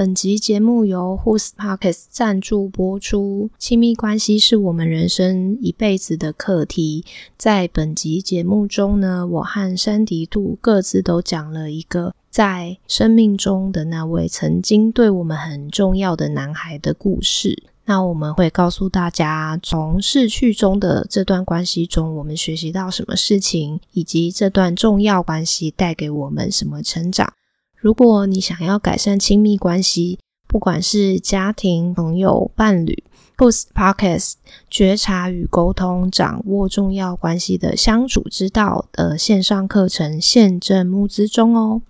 本集节目由 Who's Pockets 赞助播出。亲密关系是我们人生一辈子的课题。在本集节目中呢，我和山迪兔各自都讲了一个在生命中的那位曾经对我们很重要的男孩的故事。那我们会告诉大家，从逝去中的这段关系中，我们学习到什么事情，以及这段重要关系带给我们什么成长。如果你想要改善亲密关系，不管是家庭、朋友、伴侣，Post Podcast 觉察与沟通，掌握重要关系的相处之道的线上课程现正募资中哦。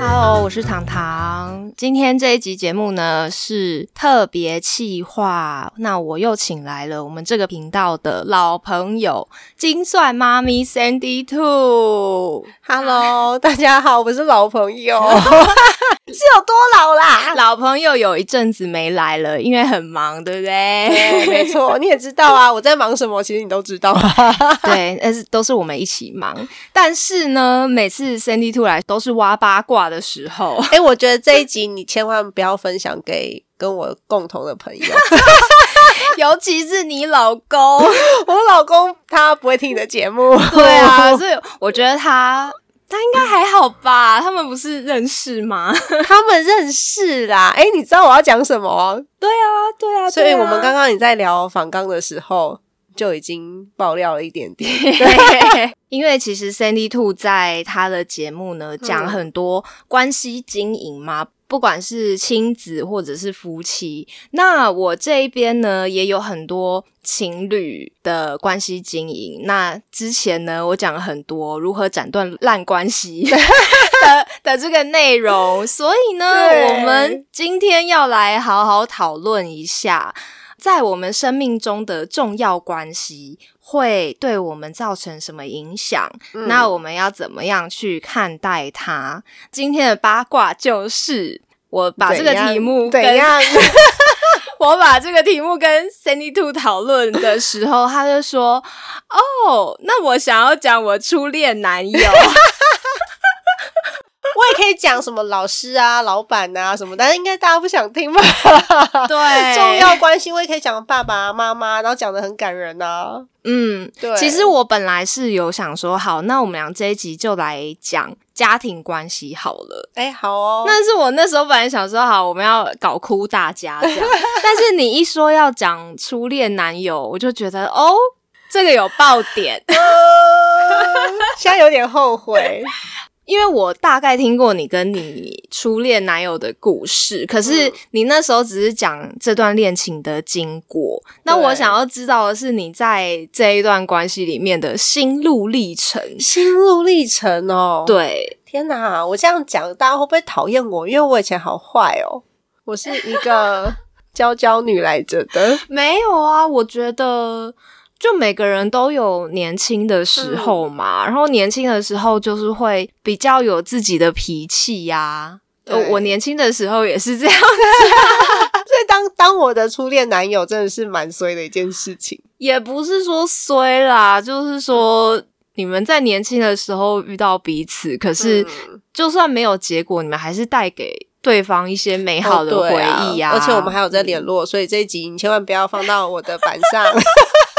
Hello，我是糖糖。今天这一集节目呢是特别企划，那我又请来了我们这个频道的老朋友金算妈咪 Sandy Two。Hello，大家好，我是老朋友，是有多老啦？老朋友有一阵子没来了，因为很忙，对不对？对，没错，你也知道啊，我在忙什么，其实你都知道。对，但是都是我们一起忙。但是呢，每次 Sandy Two 来都是挖八卦的时候。哎、我觉得这一集你千万不要分享给跟我共同的朋友，尤其是你老公，我老公他不会听你的节目。对啊，所以我觉得他他应该还好吧？他们不是认识吗？他们认识啦。哎、你知道我要讲什么？对啊，对啊，所以我们刚刚你在聊访刚的时候就已经爆料了一点点。对，因为其实 Sandy Two 在他的节目呢讲很多关系经营嘛。不管是亲子或者是夫妻，那我这一边呢也有很多情侣的关系经营。那之前呢，我讲了很多如何斩断烂关系 的的这个内容，所以呢，我们今天要来好好讨论一下，在我们生命中的重要关系会对我们造成什么影响？嗯那我们要怎么样去看待它？今天的八卦就是。我把这个题目跟怎样？我把这个题目跟 Sandy Two 讨论的时候，他就说：“哦，那我想要讲我初恋男友。我也可以讲什么老师啊、老板啊什么，但是应该大家不想听吧？对，重要关系我也可以讲爸爸妈妈，然后讲的很感人啊。嗯，对其实我本来是有想说，好，那我们俩这一集就来讲家庭关系好了。哎、好哦，但是我那时候本来想说，好，我们要搞哭大家这样。但是你一说要讲初恋男友，我就觉得哦，这个有爆点。呃现在有点后悔。因为我大概听过你跟你初恋男友的故事，可是嗯你那时候只是讲这段恋情的经过。那我想要知道的是你在这一段关系里面的心路历程。心路历程哦，，对，天哪！我这样讲，大家会不会讨厌我？因为我以前好坏哦，我是一个 娇娇女来着的。没有啊，我觉得。就每个人都有年轻的时候嘛，然后年轻的时候就是会比较有自己的脾气呀、呃我年轻的时候也是这样的，所以当当我的初恋男友真的是蛮衰的一件事情。也不是说衰啦，就是说你们在年轻的时候遇到彼此，可是嗯。就算没有结果，你们还是带给对方一些美好的回忆呀、而且我们还有在联络，所以这一集你千万不要放到我的板上，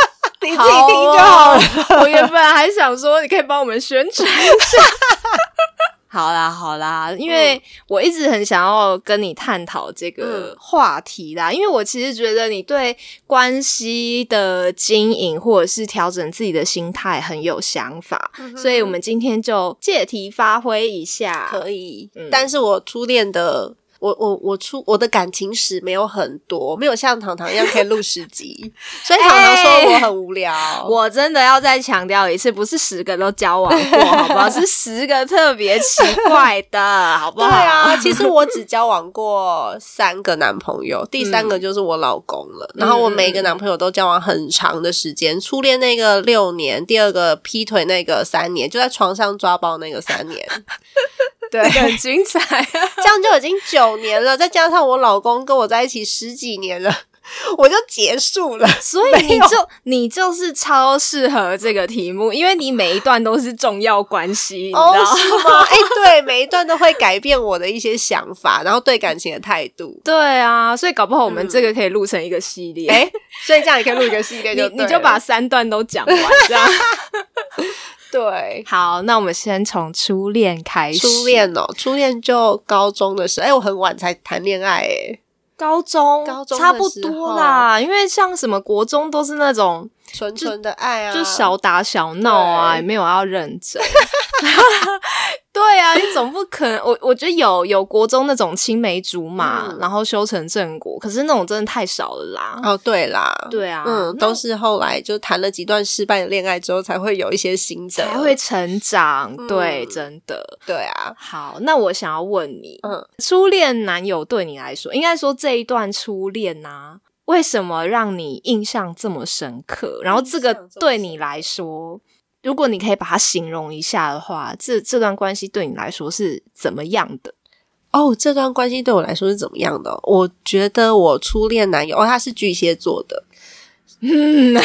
你自己好听就好了。哦我原本还想说，你可以帮我们宣传一下。好啦，好啦，因为我一直很想要跟你探讨这个话题啦，因为我其实觉得你对关系的经营或者是调整自己的心态很有想法，所以我们今天就借题发挥一下。可以，嗯但是我初恋的。我我我出我的感情史没有很多，没有像糖糖一样可以录十集，所以糖糖说我很无聊。我真的要再强调一次，不是十个都交往过，好不好？是十个特别奇怪的，好不好对好？啊，其实我只交往过三个男朋友，第三个就是我老公了。然后我每一个男朋友都交往很长的时间，初恋那个六年，第二个劈腿那个三年，就在床上抓包那个三年。对，很精彩。这样就已经九年了，再加上我老公跟我在一起十几年了。我就结束了，所以你就你就是超适合这个题目，因为你每一段都是重要关系，你知道吗？哎，对，每一段都会改变我的一些想法，然后对感情的态度。对啊，所以搞不好我们这个可以录成一个系列，哎，所以这样也可以录一个系列，你你就把三段都讲完，这样。对，好，那我们先从初恋开始。初恋哦，初恋就高中的时候，哎，我很晚才谈恋爱，哎。高中，高中差不多啦，因为像什么国中都是那种纯纯的爱啊，就小打小闹啊，也没有要认真。对啊，你总不 可能，我我觉得有有国中那种青梅竹马，然后修成正果，可是那种真的太少了啦。哦，对啦，对啊，嗯，都是后来就谈了几段失败的恋爱之后，才会有一些新的，才会成长。对，真的，对啊。好，那我想要问你，嗯，初恋男友对你来说，应该说这一段初恋呐，为什么让你印象这么深刻？然后这个对你来说。如果你可以把它形容一下的话，这这段关系对你来说是怎么样的？哦，这段关系对我来说是怎么样的？我觉得我初恋男友哦，他是巨蟹座的，嗯，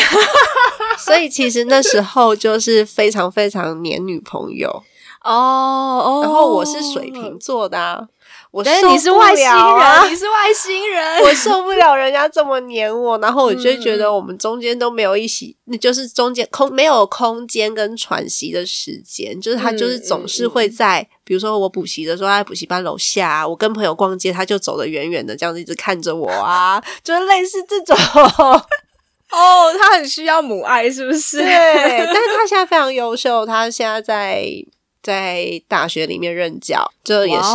所以其实那时候就是非常非常黏女朋友哦，然后我是水瓶座的。我觉得你是外星人，你是外星人，我受不了人家这么黏我，然后我就觉得我们中间都没有一起，那就是中间空没有空间跟喘息的时间，就是他就是总是会在，比如说我补习的时候，他在补习班楼下，我跟朋友逛街，他就走得远远的，这样子一直看着我啊，就是类似这种。哦，他很需要母爱，是不是？对，但是他 现在非常优秀，他现在在。在大学里面任教，这也是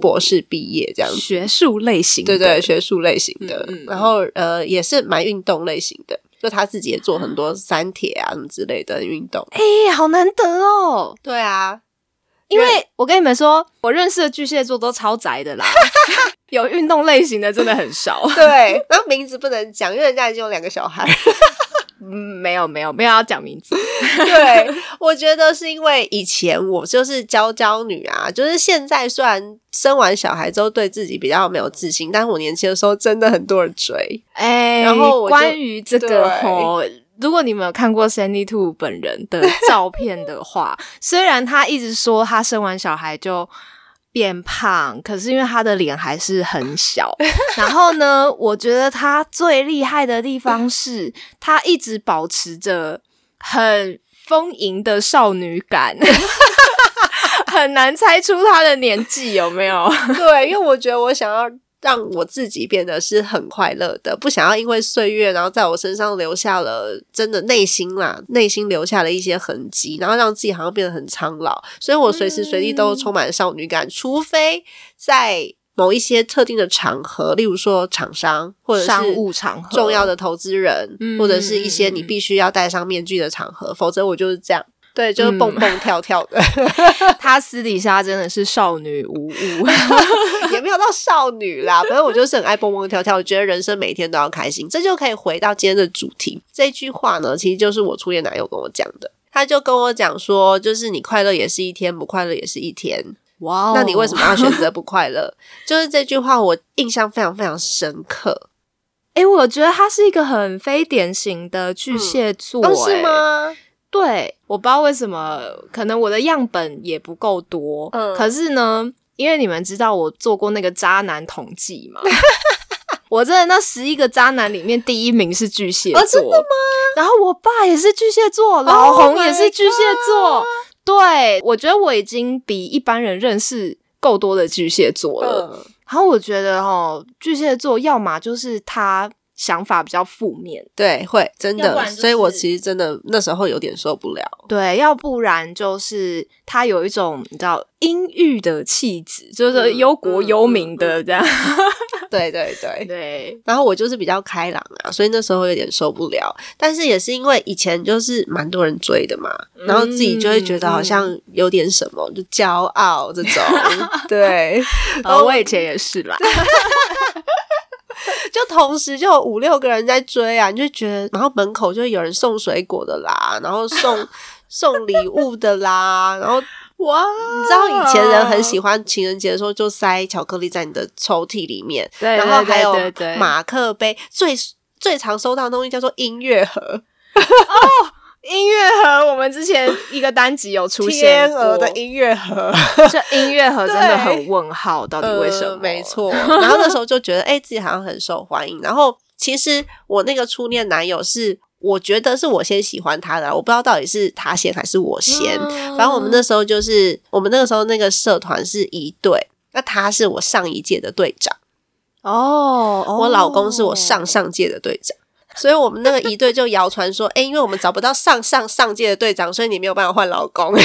博士毕业这样子，学术类型，对对，学术类型的。然后呃，也是蛮运动类型的，就他自己也做很多三铁啊什么之类的运动。哎，好难得哦！对啊，因为我跟你们说，我认识的巨蟹座都超宅的啦，有运动类型的真的很少。对，然后名字不能讲，因为人家已经有两个小孩。嗯，没有没有没有要讲名字。对，我觉得是因为以前我就是娇娇女啊，就是现在虽然生完小孩之后对自己比较没有自信，但是我年轻的时候真的很多人追。哎，然后关于这个哦，如果你们有看过 Sandy Two 本人的照片的话，虽然他一直说他生完小孩就。变胖，可是因为她的脸还是很小。然后呢，我觉得她最厉害的地方是她一直保持着很丰盈的少女感，很难猜出她的年纪有没有？对，因为我觉得我想要。让我自己变得是很快乐的，不想要因为岁月，然后在我身上留下了真的内心啦，内心留下了一些痕迹，然后让自己好像变得很苍老。所以我随时随地都充满少女感，除非在某一些特定的场合，例如说厂商或者商务场合、重要的投资人，或者是一些你必须要戴上面具的场合，否则我就是这样。对，就是蹦蹦跳跳的。她私底下真的是少女无误，也没有到少女啦。反正我就是很爱蹦蹦跳跳，我觉得人生每一天都要开心。这就可以回到今天的主题。这句话呢，其实就是我初恋男友跟我讲的。他就跟我讲说，就是你快乐也是一天，不快乐也是一天。哇，那你为什么要选择不快乐？就是这句话，我印象非常非常深刻。哎，我觉得他是一个很非典型的巨蟹座，是吗？对，我不知道为什么，可能我的样本也不够多。嗯，可是呢，因为你们知道我做过那个渣男统计嘛，我真的那十一个渣男里面第一名是巨蟹座，真的吗？然后我爸也是巨蟹座，老红也是巨蟹座。对，我觉得我已经比一般人认识够多的巨蟹座了。然后我觉得哦，巨蟹座要么就是他。想法比较负面，对，会真的，所以我其实真的那时候有点受不了。对，要不然就是他有一种你知道阴郁的气质，就是忧国忧民的这样。对对对对。然后我就是比较开朗啊，所以那时候有点受不了。但是也是因为以前就是蛮多人追的嘛，然后自己就会觉得好像有点什么，就骄傲这种。对，我以前也是啦。就同时就有五六个人在追啊，你就觉得，然后门口就有人送水果的啦，然后送 送礼物的啦，然后哇！你知道以前人很喜欢情人节的时候就塞巧克力在你的抽屉里面，对然后还有马克杯，最最常收到的东西叫做音乐盒，音乐盒，我们之前一个单集有出现天鹅的过音乐盒。这音乐盒真的很问号，到底为什么？呃没，错。然后那时候就觉得，哎、自己好像很受欢迎。然后其实我那个初恋男友是，我觉得是我先喜欢他的啊，我不知道到底是他先还是我先。嗯反正我们那时候就是，我们那个时候那个社团是一队，那他是我上一届的队长，哦，哦我老公是我上上届的队长。所以我们那个一队就谣传说，哎、因为我们找不到上上上届的队长，所以你没有办法换老公。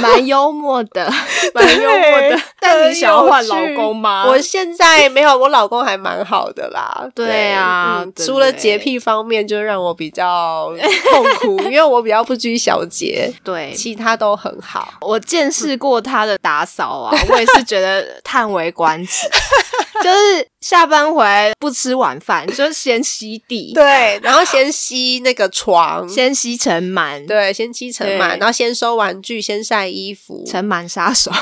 蛮幽默的，蛮幽默的。但你想要换老公吗？我现在没有，我老公还蛮好的啦。对啊除了洁癖方面，就让我比较痛苦，因为我比较不拘小节，对，其他都很好。我见识过他的打扫啊，我也是觉得叹为观止。就是下班回来不吃晚饭，就先吸地，对，然后先吸那个床，先吸尘螨，，对，先吸尘对螨，然后先收玩具，先晒衣服。尘螨杀手。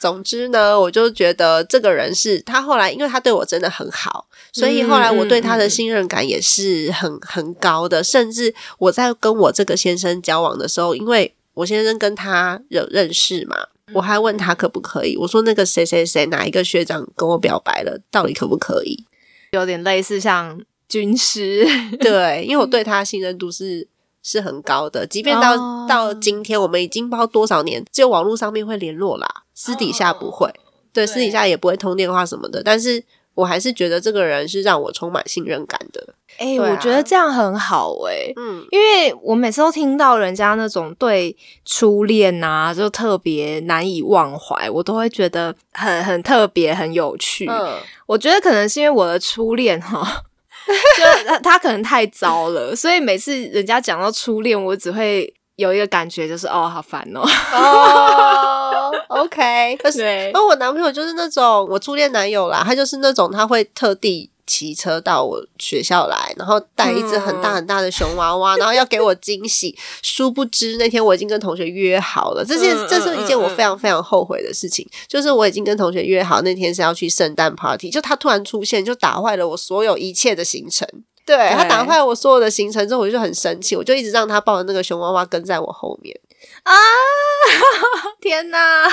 总之呢，我就觉得这个人是他后来，因为他对我真的很好，所以后来我对他的信任感也是很很高的。甚至我在跟我这个先生交往的时候，因为我先生跟他有认识嘛，我还问他可不可以，我说那个谁谁谁哪一个学长跟我表白了，到底可不可以？有点类似像军师，对，因为我对他信任度是是很高的，即便到、哦。到今天，我们已经不知道多少年，只有网络上面会联络啦，私底下不会，对，私底下也不会通电话什么的，但是我还是觉得这个人是让我充满信任感的。哎、对啊我觉得这样很好哎、嗯，因为我每次都听到人家那种对初恋啊，就特别难以忘怀，我都会觉得很很特别、很有趣。嗯，我觉得可能是因为我的初恋哈，就他他可能太糟了，所以每次人家讲到初恋，我只会有一个感觉，就是哦，好烦哦。哦，OK，可是对然后我男朋友就是那种我初恋男友啦，他就是那种他会特地骑车到我学校来，然后带一只很大很大的熊娃娃，然后要给我惊喜。殊不知那天我已经跟同学约好了，这件嗯这是一件我非常非常后悔的事情，就是我已经跟同学约好那天是要去圣诞 party，就他突然出现，就打坏了我所有一切的行程。对他打坏我所有的行程之后，我就很生气，我就一直让他抱着那个熊娃娃跟在我后面。啊！天哪！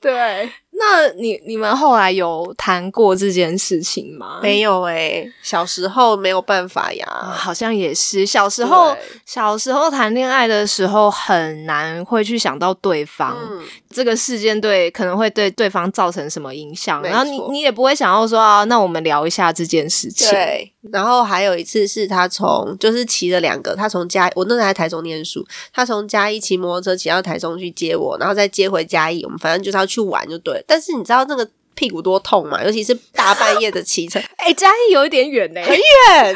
对，那你你们后来有谈过这件事情吗？没有哎、小时候没有办法啊呀。好像也是。小时候，小时候谈恋爱的时候很难会去想到对方、嗯，这个事件对可能会对对方造成什么影响，然后你你也不会想要说啊，那我们聊一下这件事情。对。然后还有一次是他从就是骑了两个，他从嘉我那时候在台中念书，他从嘉义骑摩托车骑到台中去接我，然后再接回嘉义，我们反正就是要去玩就对了。但是你知道那个屁股多痛吗？尤其是大半夜的骑车，哎、嘉义有一点远呢、很远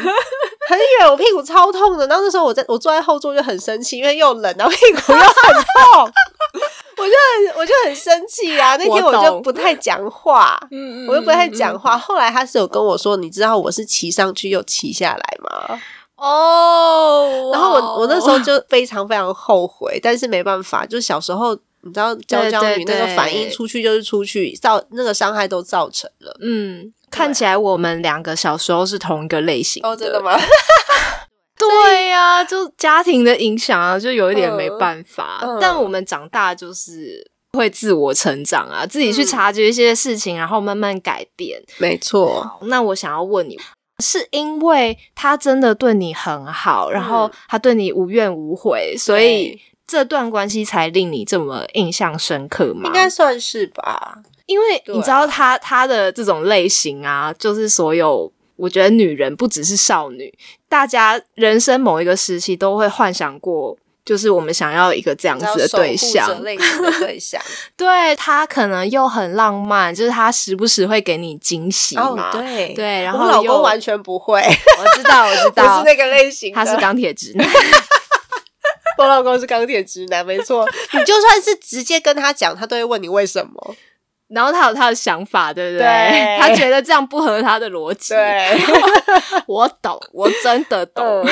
很远，我屁股超痛的。然后那时候我在我坐在后座就很生气，因为又冷，然后屁股又很痛，我就很我就很生气啊。那天我就不太讲话，嗯我又不太讲话。后来他是有跟我说，你知道我是骑上去又骑下来吗？哦。然后我我那时候就非常非常后悔，但是没办法，就是小时候你知道娇娇女那个反应出去就是出去，造那个伤害都造成了。嗯，看起来我们两个小时候是同一个类型哦，真的？吗？对呀、就家庭的影响啊，就有一点没办法。嗯嗯但我们长大就是会自我成长啊，自己去嗯察觉一些事情，然后慢慢改变。没错，那我想要问你，是因为他真的对你很好，然后他对你无怨无悔，所以对这段关系才令你这么印象深刻吗？应该算是吧。因为你知道他他的这种类型啊，就是所有我觉得女人不只是少女，大家人生某一个时期都会幻想过。就是我们想要一个这样子的对象 对象。对他可能又很浪漫，就是他时不时会给你惊喜哦嘛，，对对，然我老公完全不会，我知道，我知道 不是，那个类型。他是钢铁直男，我老公是钢铁直男，没错。你就算是直接跟他讲，他都会问你为什么。然后他有他的想法，对不对？对 他觉得这样不合他的逻辑。对，我懂，我真的懂。嗯，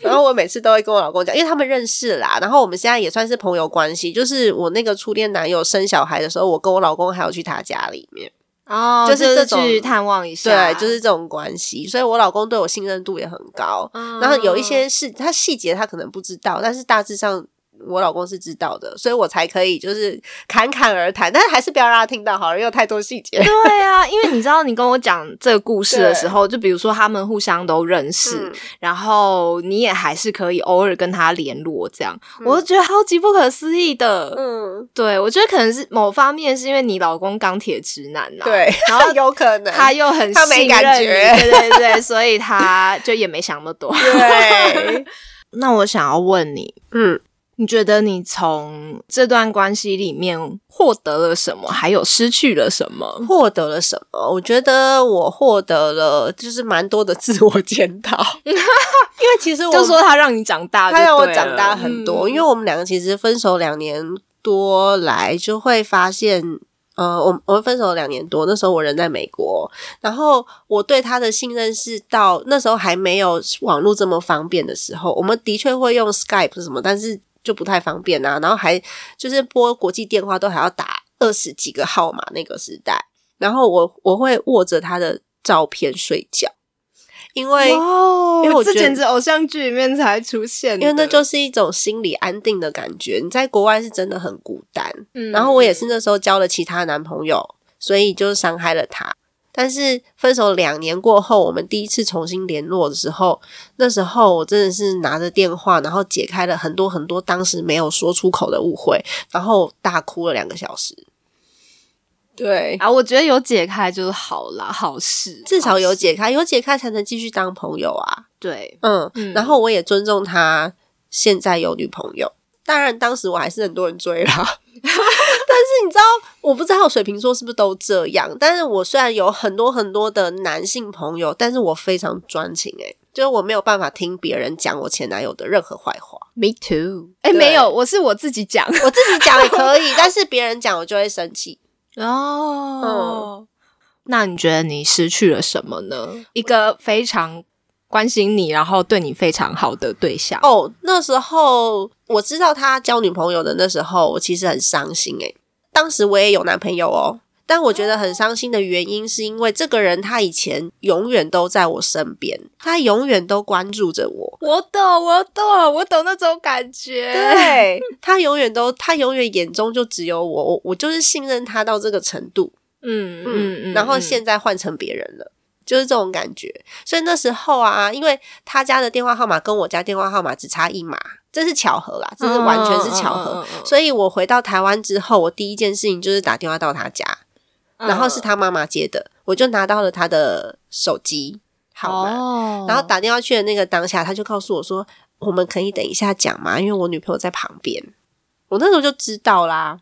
然后我每次都会跟我老公讲，因为他们认识啦，然后我们现在也算是朋友关系。就是我那个初恋男友生小孩的时候，我跟我老公还有去他家里面，哦，就是这种去探望一下，对，就是这种关系。所以我老公对我信任度也很高。嗯。然后有一些事，他细节他可能不知道，但是大致上我老公是知道的，所以我才可以就是侃侃而谈，但是还是不要让他听到好了，因为有太多细节。对啊，因为你知道，你跟我讲这个故事的时候，就比如说他们互相都认识，嗯然后你也还是可以偶尔跟他联络，这样，我就觉得超级不可思议的。嗯，对，我觉得可能是某方面是因为你老公钢铁直男呐、，对，然后 有可能他又很他没感觉对对对，所以他就也没想那么多。对，那我想要问你，嗯。你觉得你从这段关系里面获得了什么，还有失去了什么？获得了什么？我觉得我获得了就是蛮多的自我检讨，因为其实我就说他让你长大他让我长大很多，嗯因为我们两个其实分手两年多来，就会发现。呃，我我们分手了两年多，那时候我人在美国，然后我对他的信任是到那时候还没有网络这么方便的时候，我们的确会用 Skype 什么，但是就不太方便啊。然后还就是拨国际电话都还要打二十几个号码那个时代，然后我我会握着他的照片睡觉，因为哇哦这因为我这简直偶像剧里面才出现，因为那就是一种心理安定的感觉。你在国外是真的很孤单，嗯然后我也是那时候交了其他男朋友，所以就伤害了他。但是分手两年过后，我们第一次重新联络的时候，那时候我真的是拿着电话，然后解开了很多很多当时没有说出口的误会，然后大哭了两个小时。对，啊，我觉得有解开就是好啦，好事，至少有解开，有解开才能继续当朋友啊。对，嗯，嗯然后我也尊重他现在有女朋友。当然，当时我还是很多人追啦。但是你知道，我不知道水瓶座是不是都这样。但是我虽然有很多很多的男性朋友，但是我非常专情诶、就是我没有办法听别人讲我前男友的任何坏话。Me too。哎，对没有，我是我自己讲我自己讲也可以，但是别人讲我就会生气。哦。那你觉得你失去了什么呢？一个非常关心你，然后对你非常好的对象。哦，那时候我知道他交女朋友的那时候，我其实很伤心诶、当时我也有男朋友哦，但我觉得很伤心的原因是因为这个人他以前永远都在我身边，他永远都关注着我。我懂，我懂，我懂那种感觉。对他永远都，他永远眼中就只有我，我我就是信任他到这个程度，嗯嗯嗯，然后嗯现在换成别人了，就是这种感觉。所以那时候啊，因为他家的电话号码跟我家电话号码只差一码，这是巧合啦，这是完全是巧合。所以我回到台湾之后，我第一件事情就是打电话到他家，嗯然后是他妈妈接的，我就拿到了他的手机号码，哦然后打电话去的那个当下，他就告诉我说：“我们可以等一下讲嘛？因为我女朋友在旁边。”我那时候就知道啦。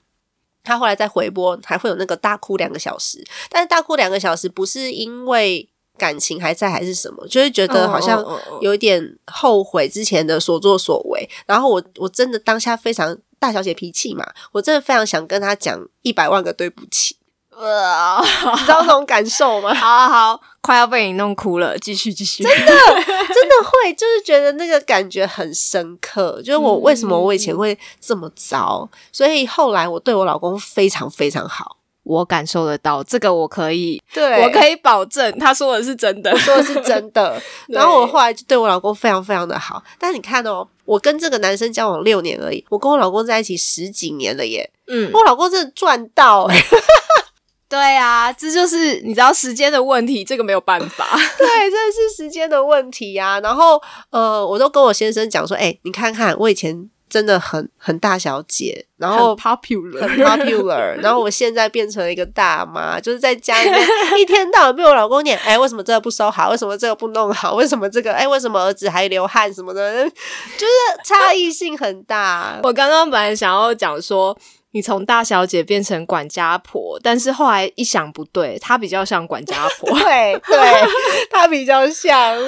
他后来再回拨，还会有那个大哭两个小时，但是大哭两个小时不是因为感情还在还是什么，就会觉得好像有一点后悔之前的所作所为。然后我我真的当下非常大小姐脾气嘛，我真的非常想跟他讲一百万个对不起，呃，你知道那种感受吗？好好好，快要被你弄哭了，继续继续。真的真的 会，就是觉得那个感觉很深刻。就是我为什么我以前会这么糟，所以后来我对我老公非常非常好。我感受得到，这个我可以，对我可以保证，他说的是真的。说的是真的。然后我后来就对我老公非常非常的好。但你看哦，我跟这个男生交往六年而已，我跟我老公在一起十几年了耶。嗯，我老公真的赚到哎、对啊，这就是你知道时间的问题，这个没有办法。对，这是时间的问题呀、然后呃，我都跟我先生讲说，哎、你看看我以前真的很很大小姐，然后很 popular，很 popular，然后我现在变成了一个大妈，就是在家里面一天到晚被我老公念，哎，为什么这个不收好？为什么这个不弄好？为什么这个？哎，为什么儿子还流汗什么的？就是差异性很大。我刚刚本来想要讲说，你从大小姐变成管家婆，但是后来一想不对，她比较像管家婆。对对，她比较像。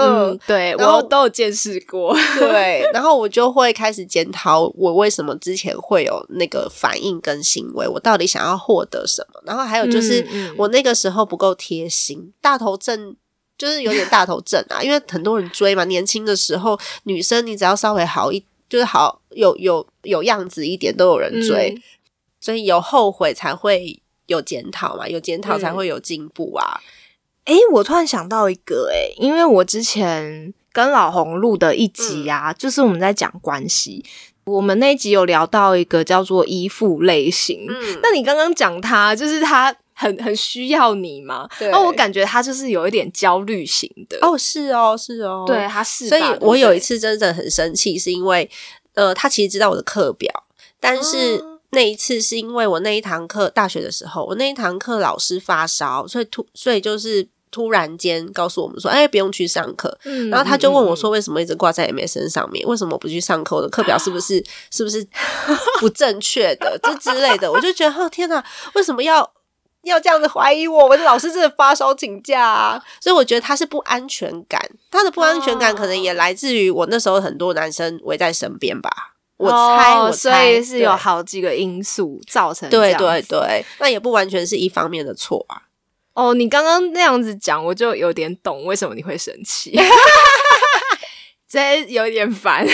嗯嗯，对然后我都有见识过。对，然后我就会开始检讨我为什么之前会有那个反应跟行为，我到底想要获得什么。然后还有就是我那个时候不够贴心，大头症。就是有点大头症啊，因为很多人追嘛。年轻的时候，女生你只要稍微好一，就是好有有有样子一点，都有人追。嗯所以有后悔才会有检讨嘛，有检讨才嗯会有进步啊。诶，我突然想到一个诶，因为我之前跟老红录的一集啊，就是我们在讲关系，我们那一集有聊到一个叫做依附类型。嗯，那你刚刚讲他，就是他很很需要你嘛？对那我感觉他就是有一点焦虑型的。哦，是哦，是哦，对，他是，所以我有一次真的很生气，是因为呃，他其实知道我的课表，但是哦那一次是因为我那一堂课大学的时候，我那一堂课老师发烧，所以突所以就是突然间告诉我们说，哎，不用去上课。嗯然后他就问我嗯说：“为什么一直挂在 MSN 上面？为什么不去上课？我的课表是不是 是不是不正确的？这之类的。”我就觉得，哦天哪，为什么要要这样子怀疑我？我的老师真的发烧请假啊！所以我觉得他是不安全感，他的不安全感可能也来自于我那时候很多男生围在身边吧。我猜，哦我猜，所以是有好几个因素造成对这样子对对，那也不完全是一方面的错啊。哦，你刚刚那样子讲，我就有点懂为什么你会生气，这有点烦。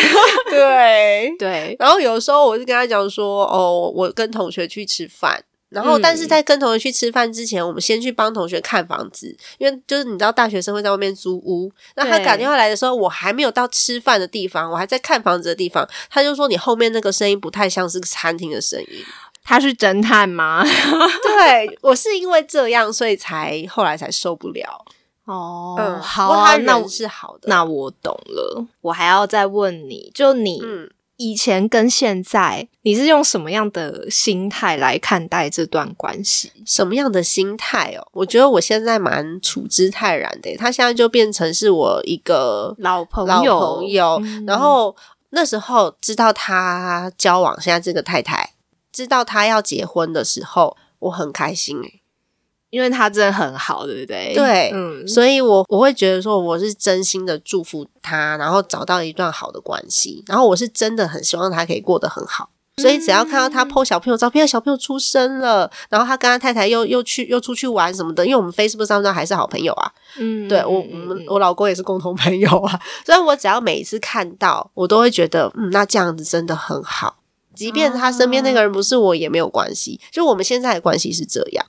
对，对，然后有时候我就跟他讲说，哦，我跟同学去吃饭。然后，嗯但是在跟同学去吃饭之前，我们先去帮同学看房子，因为就是你知道大学生会在外面租屋。那他打电话来的时候，我还没有到吃饭的地方，我还在看房子的地方。他就说你后面那个声音不太像是餐厅的声音。他是侦探吗？对我是因为这样，所以才后来才受不了。哦嗯，好那我是好的。那我懂了。我还要再问你，就你嗯，以前跟现在，你是用什么样的心态来看待这段关系？什么样的心态哦？我觉得我现在蛮处之泰然的。他现在就变成是我一个老朋老友，朋友，嗯然后那时候知道他交往现在这个太太，知道他要结婚的时候，我很开心诶、因为他真的很好，对不对？对嗯，所以我我会觉得说我是真心的祝福他，然后找到一段好的关系，然后我是真的很希望他可以过得很好。所以只要看到他 PO 小朋友照片，小朋友出生了，然后他跟他太太又又去又出去玩什么的，因为我们 Facebook 上面还是好朋友啊，嗯对我，我我老公也是共同朋友啊，所以我只要每一次看到，我都会觉得，嗯，那这样子真的很好。即便他身边那个人不是我，也没有关系。就我们现在的关系是这样，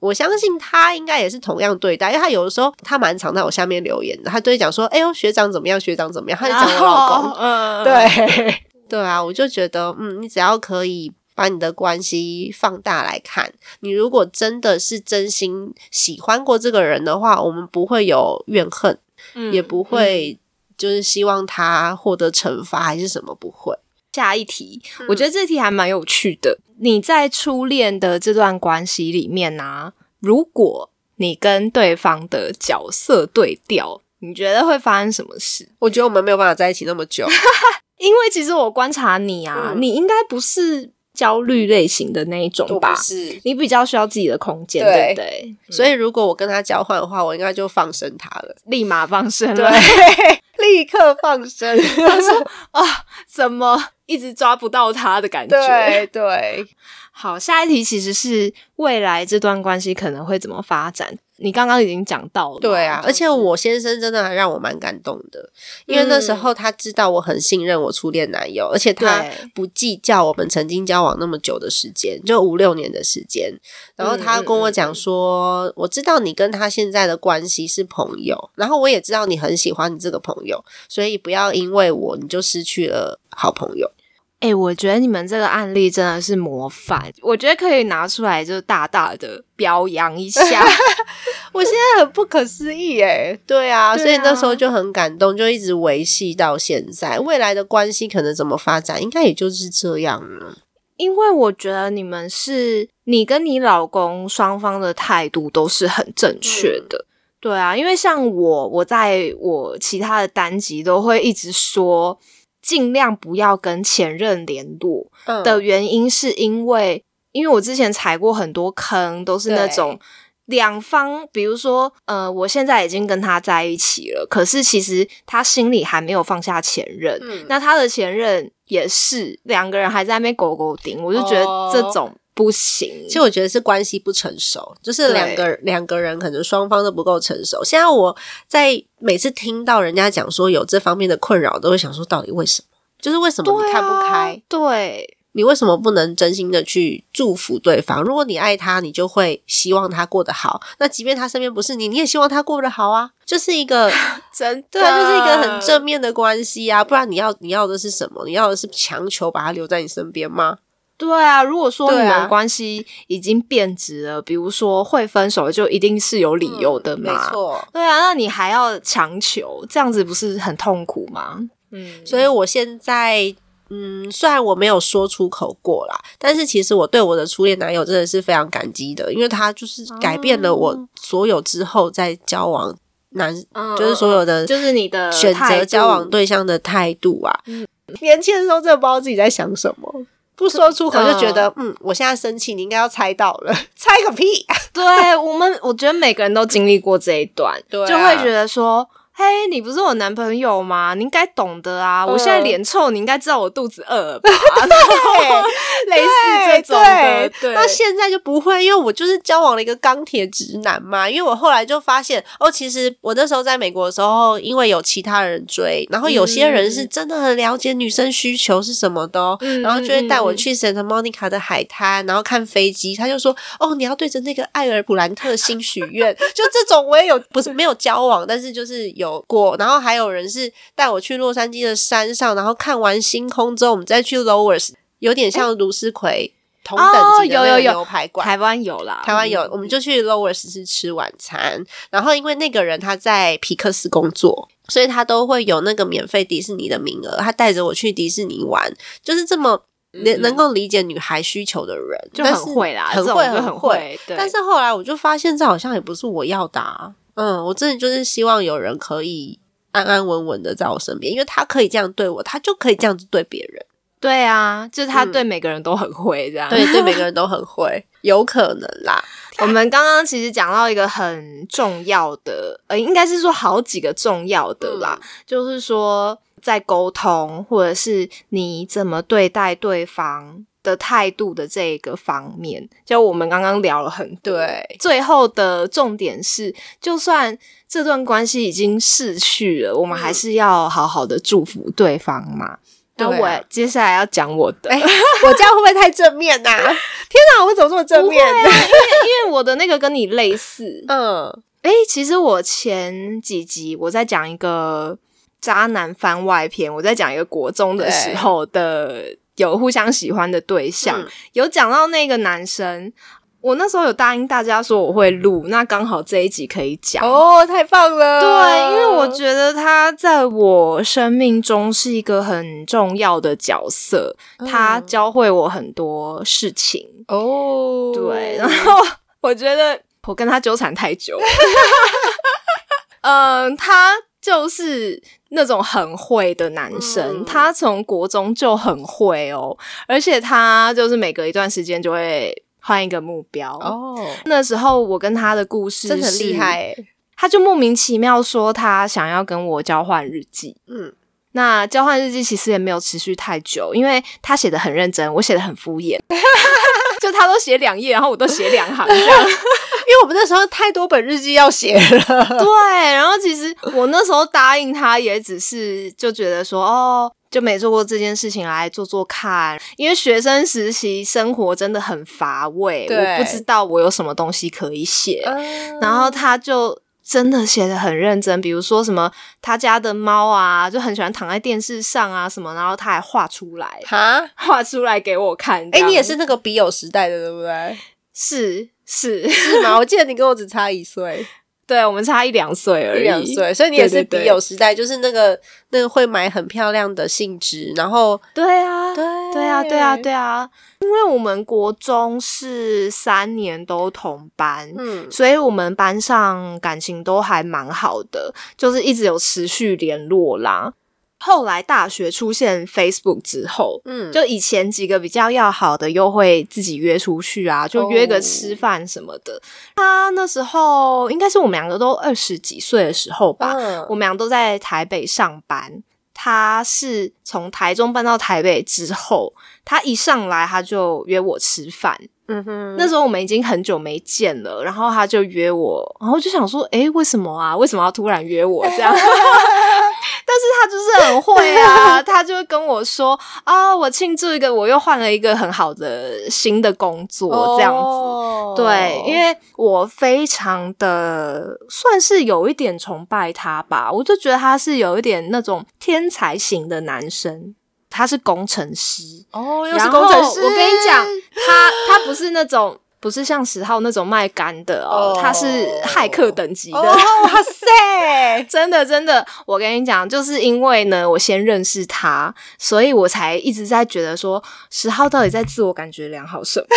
我相信他应该也是同样对待，因为他有的时候他蛮常在我下面留言的，他都会讲说，哎呦，学长怎么样，学长怎么样，他就讲我老公，嗯，对。对啊，我就觉得，嗯，你只要可以把你的关系放大来看，你如果真的是真心喜欢过这个人的话，我们不会有怨恨，嗯也不会就是希望他获得惩罚还是什么，不会。下一题，嗯我觉得这题还蛮有趣的。你在初恋的这段关系里面呢、如果你跟对方的角色对调，你觉得会发生什么事？我觉得我们没有办法在一起那么久，因为其实我观察你啊，嗯你应该不是焦虑类型的那一种吧？是。你比较需要自己的空间，对对不对？所以如果我跟他交换的话，我应该就放生他了，立马放生对了。，立刻放生。他说啊，怎么一直抓不到他的感觉？对对，好，下一题其实是未来这段关系可能会怎么发展。你刚刚已经讲到了，对啊，而且我先生真的还让我蛮感动的，因为那时候他知道我很信任我初恋男友，而且他不计较我们曾经交往那么久的时间，就五六年的时间。然后他跟我讲说，我知道你跟他现在的关系是朋友，然后我也知道你很喜欢你这个朋友，所以不要因为我你就失去了好朋友。哎、我觉得你们这个案例真的是模范，我觉得可以拿出来就大大的表扬一下。我现在很不可思议诶，对啊，对啊所以那时候就很感动，就一直维系到现在。未来的关系可能怎么发展，应该也就是这样了。因为我觉得你们是你跟你老公双方的态度都是很正确的。对啊，因为像我，我在我其他的单集都会一直说，尽量不要跟前任联络嗯。的原因，是因为因为我之前踩过很多坑，都是那种两方，比如说，呃，我现在已经跟他在一起了，可是其实他心里还没有放下前任，嗯。那他的前任也是两个人还在那边勾勾顶，我就觉得哦。这种不行。其实我觉得是关系不成熟，就是两个两个人可能双方都不够成熟。现在我在每次听到人家讲说有这方面的困扰，都会想说到底为什么？就是为什么你看不开？对，你为什么不能真心的去祝福对方？如果你爱他，你就会希望他过得好。那即便他身边不是你，你也希望他过得好啊，就是一个 真的，对啊，就是一个很正面的关系啊。不然你要你要的是什么？你要的是强求把他留在你身边吗？对啊，如果说你们关系已经变质了，比如说会分手，就一定是有理由的嗯没嘛。错。对啊，那你还要强求，这样子不是很痛苦吗？嗯，所以我现在，嗯，虽然我没有说出口过啦，但是其实我对我的初恋男友真的是非常感激的，因为他就是改变了我所有之后在交往男，嗯就是所有的就是你的选择交往对象的态度啊。年轻的时候真的不知道自己在想什么。不说出口就觉得，嗯，我现在生气，你应该要猜到了，猜个屁！对我们，我觉得每个人都经历过这一段，对啊就会觉得说。嘿，你不是我男朋友吗？你应该懂得啊！我现在脸臭，你应该知道我肚子饿了吧？类似这种的，对。那现在就不会，因为我就是交往了一个钢铁直男嘛。因为我后来就发现，哦，其实我那时候在美国的时候，因为有其他人追，然后有些人是真的很了解女生需求是什么的、哦，嗯然后就会带我去 Santa Monica 的海滩，然后看飞机。他就说，哦，你要对着那个艾尔普兰特星许愿，就这种我也有，不是没有交往，但是就是有过。然后还有人是带我去洛杉矶的山上，然后看完星空之后，我们再去 Lowers，有点像卢斯奎。同等级的牛排馆，台湾有啦，台湾有，嗯我们就去 Lowers 是吃晚餐。然后因为那个人他在皮克斯工作，所以他都会有那个免费迪士尼的名额，他带着我去迪士尼玩，就是这么能能够理解女孩需求的人，嗯就很会啦，很会很会。但是后来我就发现，这好像也不是我要的、啊。嗯，我真的就是希望有人可以安安稳稳的在我身边，因为他可以这样对我，他就可以这样子对别人。对啊，就是他嗯对每个人都很会这样。对，对每个人都很会，有可能啦。我们刚刚其实讲到一个很重要的，呃，应该是说好几个重要的啦，就是说在沟通或者是你怎么对待对方的态度的这一个方面，就我们刚刚聊了很多。对，最后的重点是，就算这段关系已经逝去了，我们还是要好好的祝福对方嘛。那我接下来要讲我的，哎、我这样会不会太正面呐、天哪，我怎么这么正面？因为我的那个跟你类似，嗯，诶，其实我前几集我在讲一个渣男番外篇，我在讲一个国中的时候的有互相喜欢的对象，嗯有讲到那个男生。我那时候有答应大家说我会录，那刚好这一集可以讲。哦，太棒了！对，因为我觉得他在我生命中是一个很重要的角色，他嗯教会我很多事情。哦，对，然后我觉得我跟他纠缠太久，嗯，他就是那种很会的男生，嗯他从国中就很会哦，而且他就是每隔一段时间就会换一个目标。哦，那时候我跟他的故事真的很厉害欸他就莫名其妙说他想要跟我交换日记。嗯，那交换日记其实也没有持续太久，因为他写的很认真，我写的很敷衍。就他都写两页，然后我都写两行这样。因为我们那时候太多本日记要写了，对，然后其实我那时候答应他，也只是就觉得说，哦，就没做过这件事情来做做看。因为学生实习生活真的很乏味，我不知道我有什么东西可以写。嗯然后他就真的写的很认真，比如说什么他家的猫啊，就很喜欢躺在电视上啊什么，然后他还画出来，哈，画出来给我看。哎、你也是那个笔友时代的，对不对？是是，是吗？我记得你跟我只差一岁，对我们差一两岁而已，一两岁，所以你也是对对对笔友时代，就是那个那个会买很漂亮的信纸，然后对啊，对对啊，对啊，对啊，因为我们国中是三年都同班。嗯，所以我们班上感情都还蛮好的，就是一直有持续联络啦。后来大学出现 Facebook 之后，嗯，就以前几个比较要好的，又会自己约出去啊，就约哦个吃饭什么的。他那时候应该是我们两个都二十几岁的时候吧，嗯我们俩都在台北上班。他是从台中搬到台北之后，他一上来他就约我吃饭。嗯哼，那时候我们已经很久没见了，然后他就约我，然后就想说，诶，为什么啊？为什么要突然约我这样？但是他就是很会啊，他就会跟我说啊，我庆祝一个，我又换了一个很好的新的工作，这样子。哦对，因为我非常的算是有一点崇拜他吧，我就觉得他是有一点那种天才型的男生，他是工程师，哦，又是工程师，我跟你讲，他他不是那种。不是像十号那种卖干的哦，哦他是骇客等级的，哦，哇塞，真的真的。我跟你讲，就是因为呢，我先认识他，所以我才一直在觉得说，十号到底在自我感觉良好什么？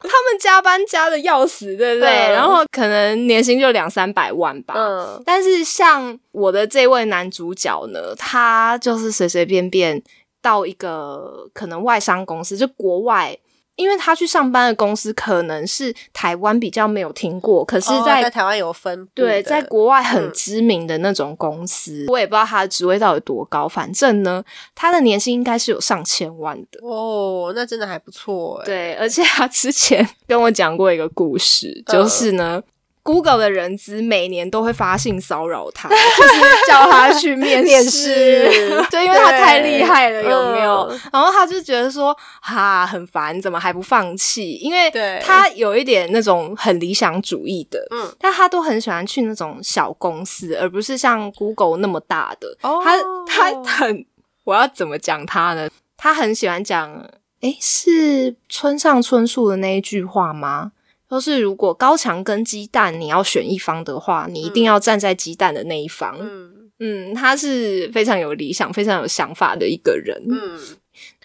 他们加班加的要死，对不对？嗯然后可能年薪就两三百万吧。嗯，但是像我的这位男主角呢，他就是随随便便到一个可能外商公司，就国外。因为他去上班的公司可能是台湾比较没有听过，可是哦在、台湾有分布对，在国外很嗯知名的那种公司，我也不知道他的职位到底多高，反正呢，他的年薪应该是有上千万的。哦，那真的还不错哎，对，而且他之前 跟我讲过一个故事，嗯就是呢。Google 的人资每年都会发信骚扰他，就是叫他去面面试试，就因为他太厉害了，有没有？嗯然后他就觉得说，哈，很烦，怎么还不放弃？因为他有一点那种很理想主义的，嗯，但他都很喜欢去那种小公司，而不是像 Google 那么大的。哦他他很，我要怎么讲他呢？他很喜欢讲，诶，是村上春树的那一句话吗？就是如果高墙跟鸡蛋你要选一方的话，你一定要站在鸡蛋的那一方。嗯嗯，他是非常有理想、非常有想法的一个人。嗯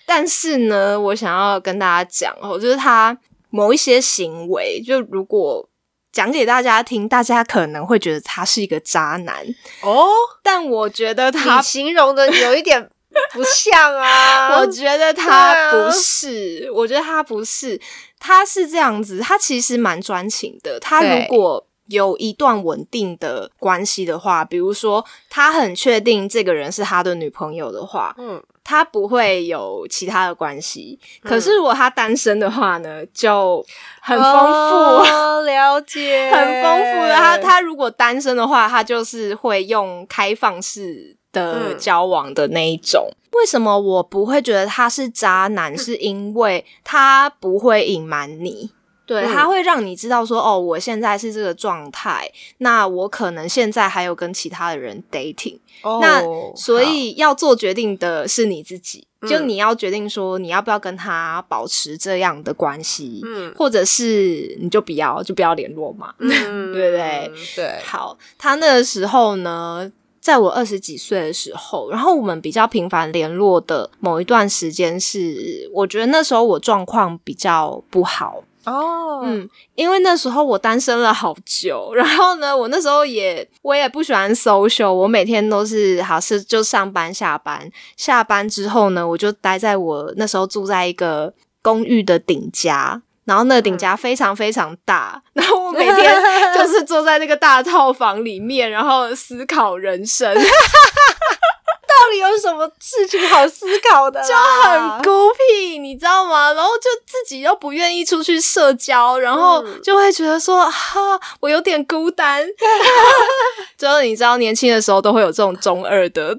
但是呢，我想要跟大家讲哦，就是他某一些行为，就如果讲给大家听，大家可能会觉得他是一个渣男，哦，但我觉得他你形容的有一点不像啊，我觉得他啊不是，我觉得他不是，他是这样子，他其实蛮专情的。他如果有一段稳定的关系的话，比如说他很确定这个人是他的女朋友的话，嗯他不会有其他的关系。可是如果他单身的话呢，就很丰富。哦了解，很丰富的。他他如果单身的话，他就是会用开放式的嗯交往的那一种。为什么我不会觉得他是渣男？是因为他不会隐瞒你。对，嗯他会让你知道说，哦，我现在是这个状态，那我可能现在还有跟其他的人 dating，、哦那所以要做决定的是你自己，嗯就你要决定说你要不要跟他保持这样的关系，嗯或者是你就不要就不要联络嘛。嗯 对不对？对，好，他那个时候呢，在我二十几岁的时候，然后我们比较频繁联络的某一段时间是，我觉得那时候我状况比较不好，哦，嗯，因为那时候我单身了好久，然后呢，我那时候也我也不喜欢 social，我每天都是好是就上班下班，下班之后呢，我就待在我那时候住在一个公寓的顶家。然后那个顶家非常非常大，然后我每天 就是坐在那个大套房里面，然后思考人生，到底有什么事情好思考的啦？就很孤僻，你知道吗？然后就自己又不愿意出去社交，然后嗯就会觉得说，哈、我有点孤单。就是你知道，年轻的时候都会有这种中二的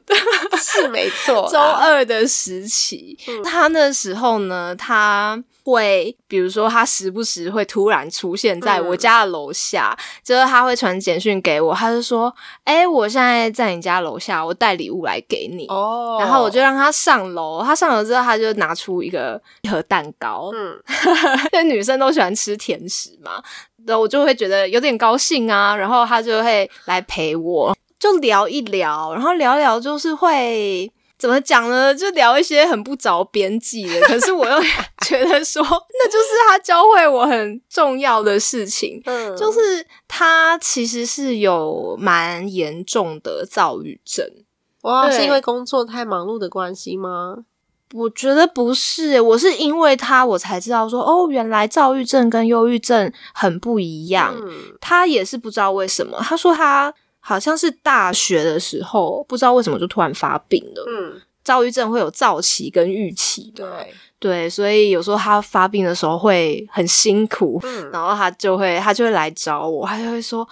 是没错，中二的时期。嗯他那时候呢，他会比如说他时不时会突然出现在我家的楼下，就是他会传简讯给我，他就说：“哎、我现在在你家楼下，我带礼物来给你。”哦，然后我就让他上楼，他上楼之后，他就拿出一个一盒蛋糕，嗯 因为女生都喜欢吃甜食嘛，然后我就会觉得有点高兴啊，然后他就会来陪我，就聊一聊，然后聊聊就是会。怎么讲呢？就聊一些很不着边际的，可是我又觉得说，那就是他教会我很重要的事情，嗯，就是他其实是有蛮严重的躁郁症。哇，是因为工作太忙碌的关系吗？我觉得不是，我是因为他我才知道说，哦，原来躁郁症跟忧郁症很不一样。嗯他也是不知道为什么，他说他好像是大学的时候，不知道为什么就突然发病了。嗯，躁郁症会有躁期跟郁期的，对，对，所以有时候他发病的时候会很辛苦，嗯然后他就会他就会来找我，他就会说。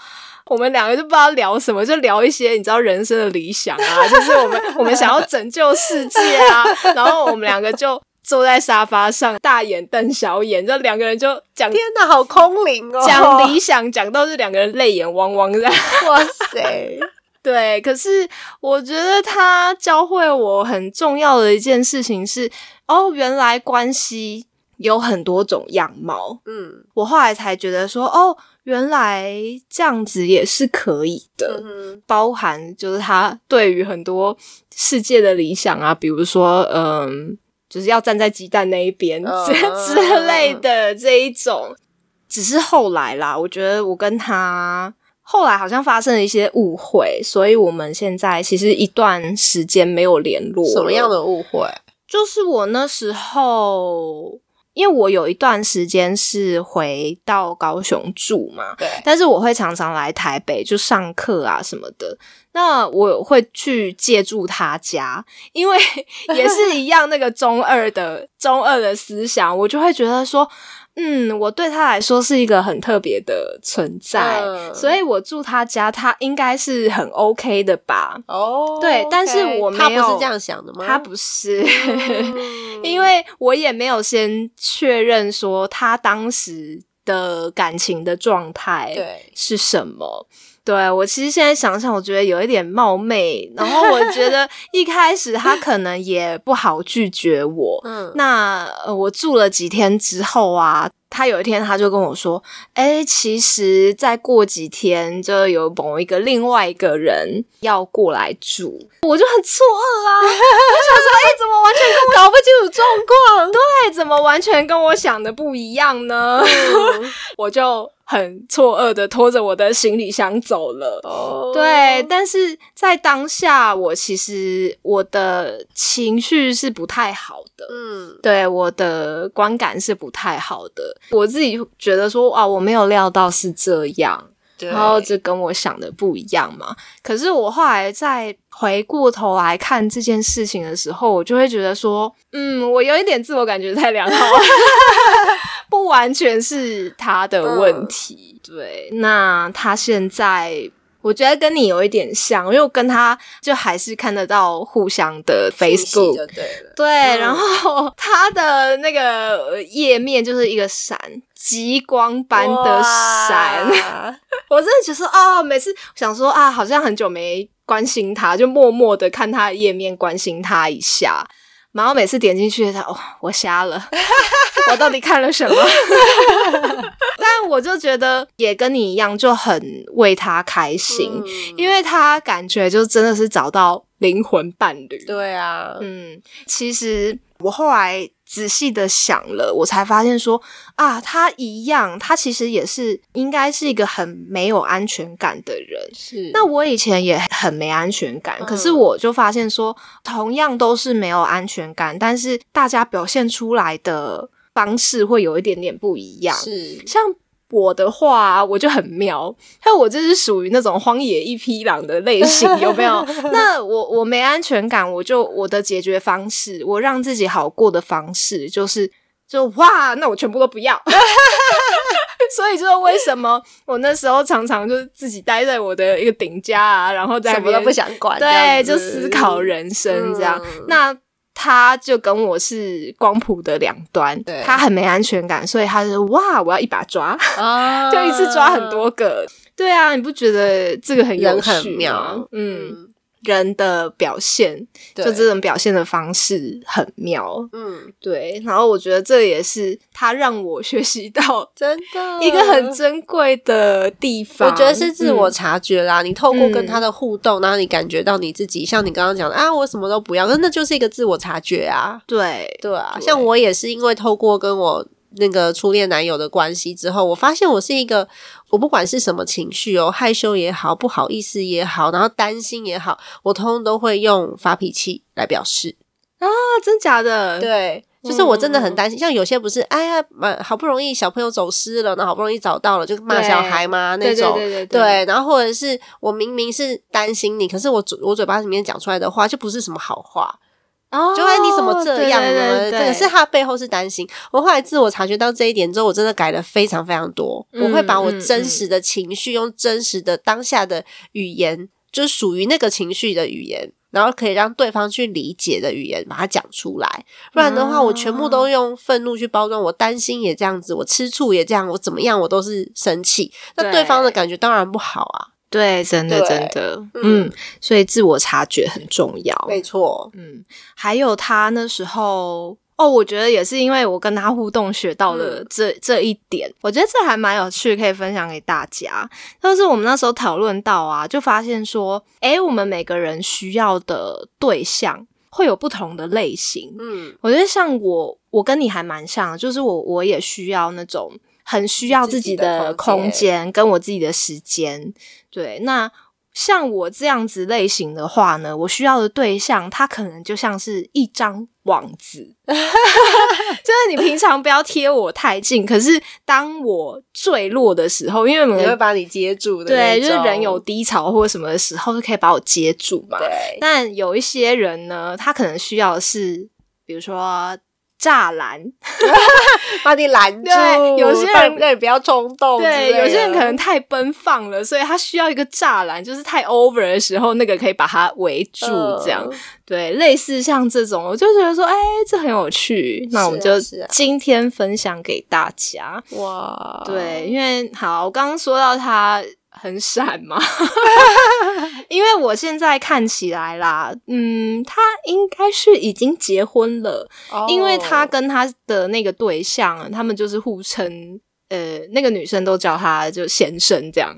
我们两个就不知道聊什么，就聊一些你知道人生的理想啊，就是我们我们想要拯救世界啊，然后我们两个就坐在沙发上大眼瞪小眼，这两个人就讲天哪，好空灵哦！讲理想，讲到是两个人泪眼汪汪这样。哇塞，对，可是我觉得他教会我很重要的一件事情是，哦，原来关系有很多种样貌。嗯我后来才觉得说，哦，原来这样子也是可以的。嗯包含就是他对于很多世界的理想啊，比如说，嗯，就是要站在鸡蛋那一边嗯之 之类的这一种。只是后来啦，我觉得我跟他后来好像发生了一些误会，所以我们现在其实一段时间没有联络。什么样？的误会？就是我那时候。因为我有一段时间是回到高雄住嘛，对，但是我会常常来台北就上课啊什么的。那我会去借住他家，因为 也是一样那个中二的中二的思想，我就会觉得说，嗯，我对他来说是一个很特别的存在，嗯所以我住他家，他应该是很 OK 的吧？哦对但是我没有他不是这样想的吗？他不是。嗯 因为我也没有先确认说他当时的感情的状态对是什么。对我其实现在想想，我觉得有一点冒昧，然后我觉得 一开始他可能也不好拒绝我。嗯那呃，我住了几天之后啊，他有一天他就跟我说：“哎、其实再过几天就有某一个另外一个人要过来住。”我就很错愕啊，我想说：“哎、怎么完全跟我搞不清楚状况，对，怎么完全跟我想的不一样呢？”嗯我就很错愕的拖着我的行李箱走了。哦对，但是在当下，我其实我的情绪是不太好的。嗯对我的观感是不太好的，我自己觉得说啊，我没有料到是这样，然后这跟我想的不一样嘛。可是我后来再回过头来看这件事情的时候，我就会觉得说，嗯，我有一点自我感觉太良好，不完全是他的问题。对，那他现在。我觉得跟你有一点像，因为我跟他就还是看得到互相的 Facebook，就对了，对，嗯然后 他的那个呃页面就是一个闪，极光般的闪。我真的觉得说啊、每次想说啊，好像很久没关心他，就默默的看他的页面，关心他一下。然后每次点进去，他哦，我瞎了，我到底看了什么？但我就觉得也跟你一样，就很为他开心，嗯因为他感觉就真的是找到灵魂伴侣。对啊，嗯，其实我后来仔细的想了，我才发现说啊，他一样，他其实也是应该是一个很没有安全感的人。是那我以前也很没安全感，嗯可是我就发现说，同样都是没有安全感，但是大家表现出来的方式会有一点点不一样。是像我的话，我就很妙，像我就是属于那种荒野一匹狼的类型，有没有？那我我没安全感，我就我的解决方式，我让自己好过的方式就是。就哇，那我全部都不要，所以就是为什么我那时候常常就是自己待在我的一个顶家啊，然后什么都不想管，对，就思考人生这样。嗯那他就跟我是光谱的两端对，他很没安全感，所以他就哇，我要一把抓，啊。就一次抓很多个。对啊，你不觉得这个很有趣吗？妙，嗯，人的表现，就这种表现的方式很妙。嗯，对，然后我觉得这也是他让我学习到真的一个很珍贵的地方。我觉得是自我嗯察觉啦。你透过跟他的互动，然后你感觉到你自己，像你刚刚讲的啊，我什么都不要，那那就是一个自我察觉啊。对对啊，对像我也是因为透过跟我那个初恋男友的关系之后，我发现我是一个，我不管是什么情绪哦，害羞也好，不好意思也好，然后担心也好，我通通都会用发脾气来表示。啊，真假的？对，就是我真的很担心，像有些不是，哎呀，蛮好不容易小朋友走失了，然后好不容易找到了，就骂小孩嘛那对种。对对对对，然后或者是我明明是担心你，可是我嘴我嘴巴里面讲出来的话就不是什么好话，哦，就哎你怎么这样呢？这个是他背后是担心。我后来自我察觉到这一点之后，我真的改了非常非常多。嗯我会把我嗯真实的情绪用真实的当下的语言，就是属于那个情绪的语言。然后可以让对方去理解的语言，把它讲出来。不然的话，我全部都用愤怒去包装。我担心也这样子，我吃醋也这样，我怎么样我都是生气。那对对方的感觉当然不好啊。对，真的真的，嗯嗯，所以自我察觉很重要。没错，嗯，还有他那时候。哦，我觉得也是因为我跟他互动学到了嗯这、这一点，我觉得这还蛮有趣，可以分享给大家。就是我们那时候讨论到啊，就发现说，诶，我们每个人需要的对象会有不同的类型。嗯，我觉得像我，我跟你还蛮像，就是我我也需要那种很需要自己的空空间跟我自己的时间。对，那像我这样子类型的话呢，我需要的对象，他可能就像是一张网子，就是你平常不要贴我太近，可是当我坠落的时候，因为我们也会把你接住的对，就是人有低潮或者什么的时候，就可以把我接住嘛。对，但有一些人呢，他可能需要的是，比如说栅栏，把你拦住。对有些人让你不要冲动对，有些人可能太奔放了，所以他需要一个栅栏，就是太 over 的时候，那个可以把它围住，这样。嗯对，类似像这种，我就觉得说，哎，这很有趣，那我们就今天分享给大家。哇，对，因为好，我刚刚说到他很闪吗，因为我现在看起来啦，嗯，他应该是已经结婚了，哦，因为他跟他的那个对象，他们就是互称，呃，那个女生都叫他就先生这样。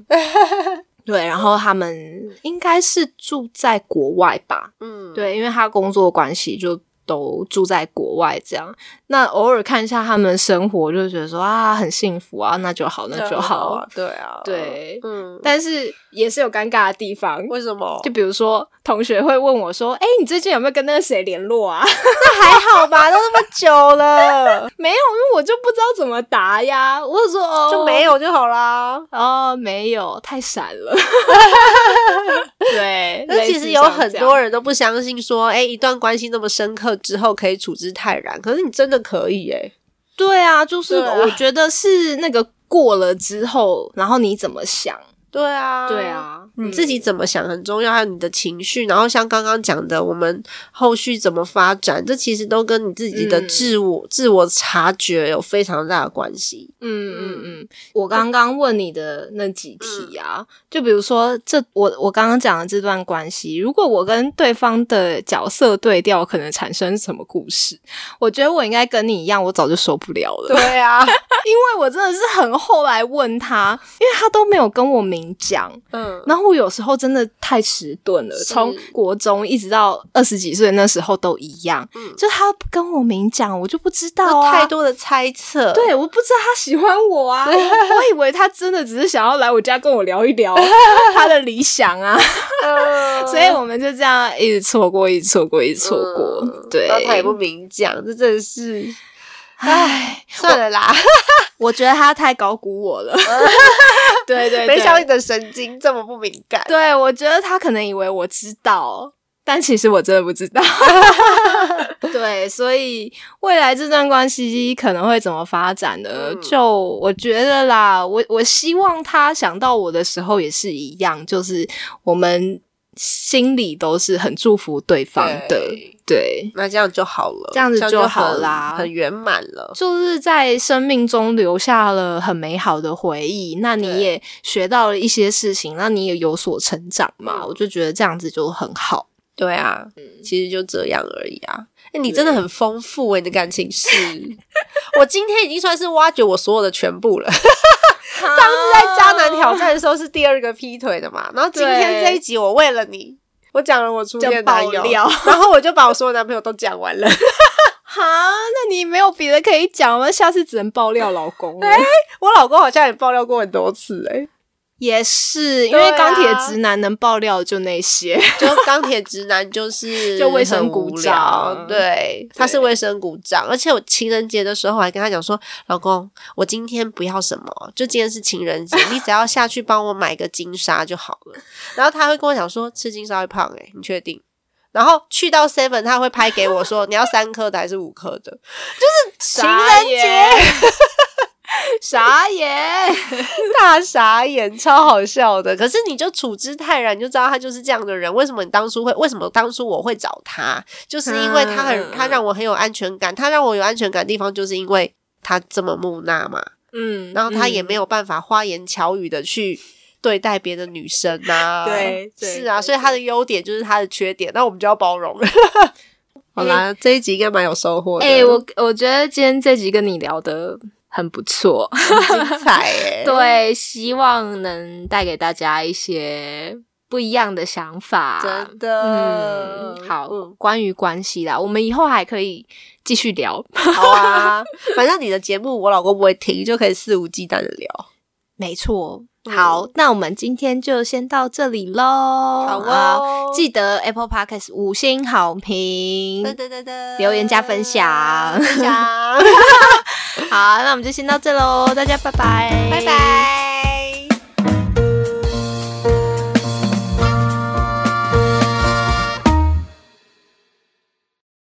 对，然后他们应该是住在国外吧？嗯，对，因为他工作关系就都住在国外这样。那偶尔看一下他们的生活，就觉得说啊，很幸福啊，那就好，那就好。啊，对啊，对嗯，但是也是有尴尬的地方，为什么？就比如说同学会问我说：“哎、你最近有没有跟那个谁联络啊？” 那还好吧，都那么久了，没有，因为我就不知道怎么答呀。我就说哦，就没有就好啦。哦，没有，太闪了。对，那其实有很多人都不相信说，哎，一段关系那么深刻之后可以处之泰然，可是你真的可以哎，对啊，就是我觉得是那个过了之后，然后你怎么想？对啊，对。啊，你自己怎么想很重要，还有你的情绪，然后像刚刚讲的，我们后续怎么发展，这其实都跟你自己的嗯自我、自我察觉有非常大的关系。嗯嗯嗯，我刚刚问你的那几题啊，就比如说这我我刚刚讲的这段关系，如果我跟对方的角色对调，可能产生什么故事？我觉得我应该跟你一样，我早就受不了了。对啊，因为我真的是很后来问他，因为他都没有跟我明讲，嗯，然后我有时候真的太迟钝了，是。从国中一直到二十几岁那时候都一样，嗯。就他跟我明讲，我就不知道啊，太多的猜测。对，我不知道他喜欢我啊，我 我以为他真的只是想要来我家跟我聊一聊 他的理想啊，嗯，所以我们就这样一直错过，一直错过，一直错过，嗯。对，他也不明讲，这真的是，唉，算了啦，我觉得他太高估我了，对对对，没想到你的神经这么不敏感。对，我觉得他可能以为我知道，但其实我真的不知道。对，所以未来这段关系可能会怎么发展呢？嗯就我觉得啦，我我希望他想到我的时候也是一样，就是我们心里都是很祝福对方的。对对，那这样就好了，这样子就就好啦很圆满了。就是在生命中留下了很美好的回忆，那你也学到了一些事情，那你也有所成长嘛，嗯我就觉得这样子就很好。对啊，其实就这样而已啊。哎、你真的很丰富哎、你的感情史，我今天已经算是挖掘我所有的全部了。上次在渣男挑战的时候是第二个劈腿的嘛，然后今天对这一集我为了你，我讲了我初恋男友就爆料，然后我就把我所有男朋友都讲完了。哈，那你没有别的可以讲吗？下次只能爆料老公了。我老公好像也爆料过很多次、欸，也是，因为钢铁直男能爆料就那些。就钢铁直男就是 就卫生很股长对，他是卫生股长，而且我情人节的时候还跟他讲说，老公，我今天不要什么，就今天是情人节，你只要下去帮我买个金沙就好了。然后他会跟我讲说，吃金沙会胖诶、你确定？然后去到 Seven，他会拍给我说，你要三颗的还是五颗的？就是情人节 傻眼，大傻眼，超好笑的。可是你就处之泰然，你就知道他就是这样的人。为什么你当初会？为什么当初我会找他？就是因为他很，嗯他让我很有安全感。他让我有安全感的地方，就是因为他这么木讷嘛。嗯然后他也没有，办法花言巧语的去对待别的女生 呐、对对是啊，所以他的优点就是他的缺点，那我们就要包容。好啦，这一集应该蛮有收获的。哎、我我觉得今天这集跟你聊的很不错，很精彩耶、对，希望能带给大家一些不一样的想法。真的。嗯，好，嗯关于关系啦，我们以后还可以继续聊。好啊，反正你的节目我老公不会听，就可以肆无忌惮的聊。没错，嗯好，那我们今天就先到这里喽。好哦。记得 Apple Podcast 五星好评，对对对对。留言加分享。分享，好，那我们就先到这喽，大家拜拜，拜拜。